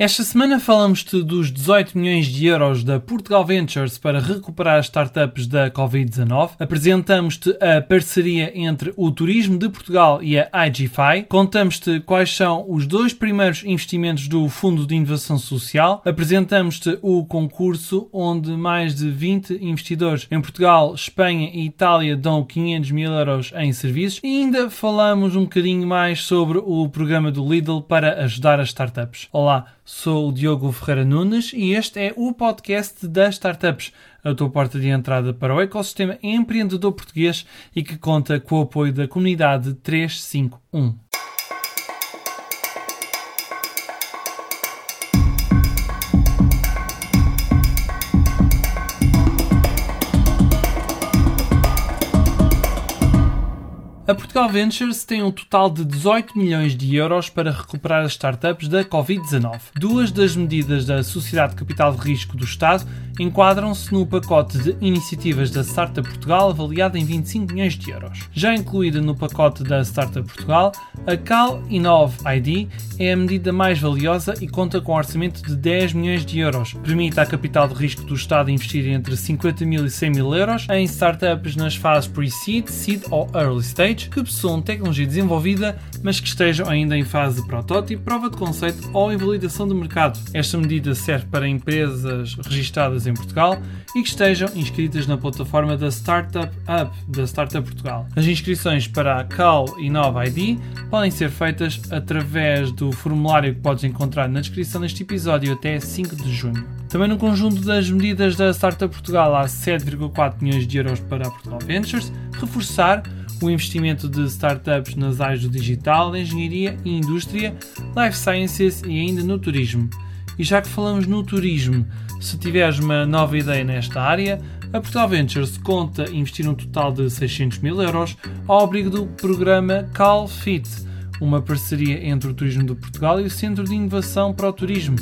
Esta semana falamos-te dos 18 milhões de euros da Portugal Ventures para recuperar as startups da Covid-19. Apresentamos-te a parceria entre o Turismo de Portugal e a IGFI. Contamos-te quais são os dois primeiros investimentos do Fundo de Inovação Social. Apresentamos-te o concurso onde mais de 20 investidores em Portugal, Espanha e Itália dão 500 mil euros em serviços. E ainda falamos um bocadinho mais sobre o programa do Lidl para ajudar as startups. Olá! Sou o Diogo Ferreira Nunes e este é o podcast das startups, a tua porta de entrada para o ecossistema empreendedor português e que conta com o apoio da comunidade 351. Portugal Ventures tem um total de 18 milhões de euros para recuperar as startups da Covid-19. Duas das medidas da Sociedade de Capital de Risco do Estado enquadram-se no pacote de iniciativas da Startup Portugal avaliado em 25 milhões de euros. Já incluída no pacote da Startup Portugal, a Cal Inov ID é a medida mais valiosa e conta com um orçamento de 10 milhões de euros. Permite à capital de risco do Estado investir entre 50 mil e 100 mil euros em startups nas fases pre-seed, seed ou early stage que possuam tecnologia desenvolvida, mas que estejam ainda em fase de protótipo, prova de conceito ou em validação de mercado. Esta medida serve para empresas registradas em Portugal e que estejam inscritas na plataforma da Startup Hub da Startup Portugal. As inscrições para a Cal e Nova ID podem ser feitas através do formulário que podes encontrar na descrição deste episódio até 5 de junho. Também no conjunto das medidas da Startup Portugal há 7,4 milhões de euros para a Portugal Ventures, reforçar o investimento de startups nas áreas do digital, engenharia e indústria, life sciences e ainda no turismo. E já que falamos no turismo, se tiveres uma nova ideia nesta área, a Portugal Ventures conta investir um total de 600 mil euros ao abrigo do programa CalFit, uma parceria entre o Turismo de Portugal e o Centro de Inovação para o Turismo.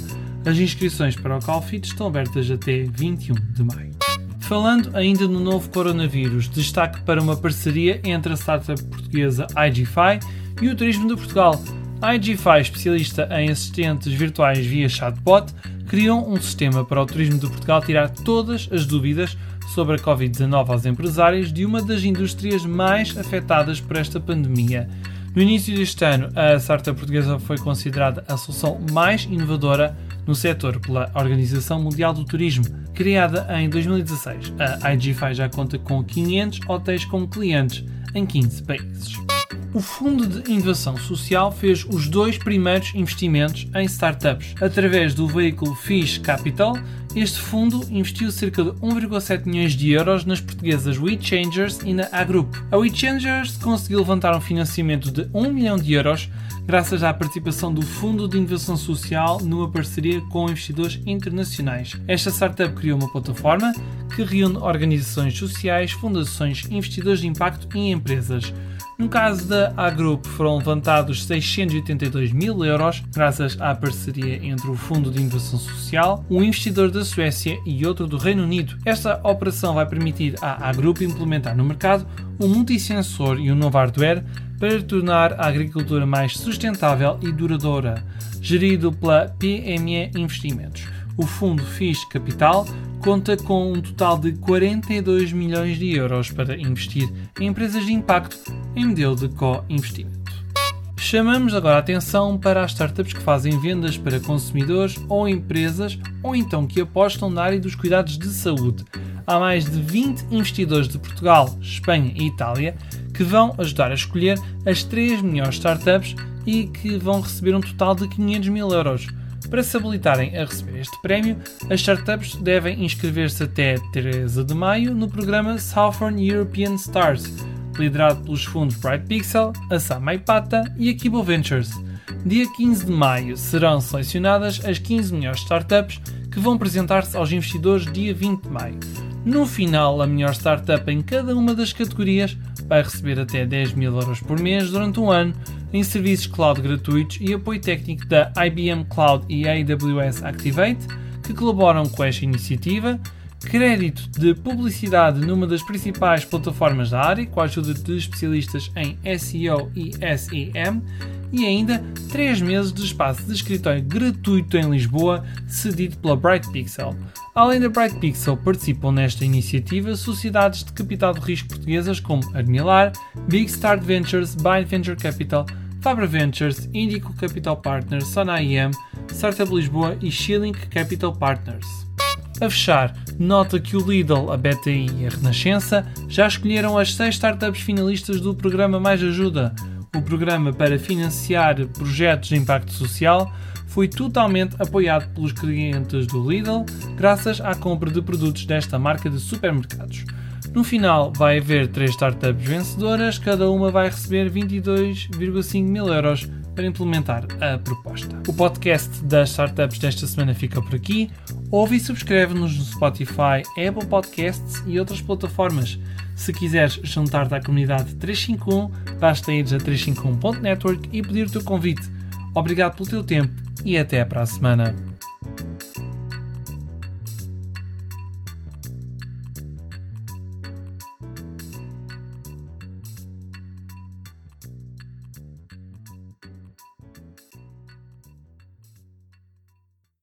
As inscrições para o CalFit estão abertas até 21 de maio. Falando ainda no novo coronavírus, destaque para uma parceria entre a startup portuguesa IGFI e o Turismo de Portugal. A IGFI, especialista em assistentes virtuais via chatbot, criou um sistema para o Turismo de Portugal tirar todas as dúvidas sobre a Covid-19 aos empresários de uma das indústrias mais afetadas por esta pandemia. No início deste ano, a startup portuguesa foi considerada a solução mais inovadora no setor pela Organização Mundial do Turismo. Criada em 2016, a IGFI já conta com 500 hotéis como clientes em 15 países. O Fundo de Inovação Social fez os dois primeiros investimentos em startups. Através do veículo Fish Capital, este fundo investiu cerca de 1,7 milhões de euros nas portuguesas WeChangers e na A-Group. A WeChangers conseguiu levantar um financiamento de 1 milhão de euros graças à participação do Fundo de Inovação Social numa parceria com investidores internacionais. Esta startup criou uma plataforma que reúne organizações sociais, fundações, investidores de impacto e empresas. No caso da A-Group, foram levantados 682 mil euros, graças à parceria entre o Fundo de Inovação Social, um investidor da Suécia e outro do Reino Unido. Esta operação vai permitir à A-Group implementar no mercado um multissensor e um novo hardware para tornar a agricultura mais sustentável e duradoura, gerido pela PME Investimentos. O fundo FIS Capital conta com um total de 42 milhões de euros para investir em empresas de impacto em modelo de co-investimento. Chamamos agora a atenção para as startups que fazem vendas para consumidores ou empresas ou então que apostam na área dos cuidados de saúde. Há mais de 20 investidores de Portugal, Espanha e Itália que vão ajudar a escolher as 3 melhores startups e que vão receber um total de 500 mil euros. Para se habilitarem a receber este prémio, as startups devem inscrever-se até 13 de maio no programa Southern European Stars, liderado pelos fundos Bright Pixel, a e a Kibo Ventures. Dia 15 de maio serão selecionadas as 15 melhores startups que vão apresentar-se aos investidores dia 20 de maio. No final, a melhor startup em cada uma das categorias vai receber até 10 mil euros por mês durante um ano em serviços cloud gratuitos e apoio técnico da IBM Cloud e AWS Activate, que colaboram com esta iniciativa, crédito de publicidade numa das principais plataformas da área, com a ajuda de especialistas em SEO e SEM, e ainda 3 meses de espaço de escritório gratuito em Lisboa, cedido pela Bright Pixel. Além da Bright Pixel, participam nesta iniciativa sociedades de capital de risco portuguesas como Admilar, Big Start Ventures, Bind Venture Capital, Fabra Ventures, Indico Capital Partners, Sona IM, Startup Lisboa e Shilling Capital Partners. A fechar, nota que o Lidl, a BTI e a Renascença já escolheram as 6 startups finalistas do programa Mais Ajuda, o programa para financiar projetos de impacto social foi totalmente apoiado pelos clientes do Lidl, graças à compra de produtos desta marca de supermercados. No final, vai haver três startups vencedoras, cada uma vai receber 22,5 mil euros para implementar a proposta. O podcast das startups desta semana fica por aqui. Ouve e subscreve-nos no Spotify, Apple Podcasts e outras plataformas. Se quiseres juntar-te à comunidade 351, basta ir a 351.network e pedir o teu convite. Obrigado pelo teu tempo e até para a semana.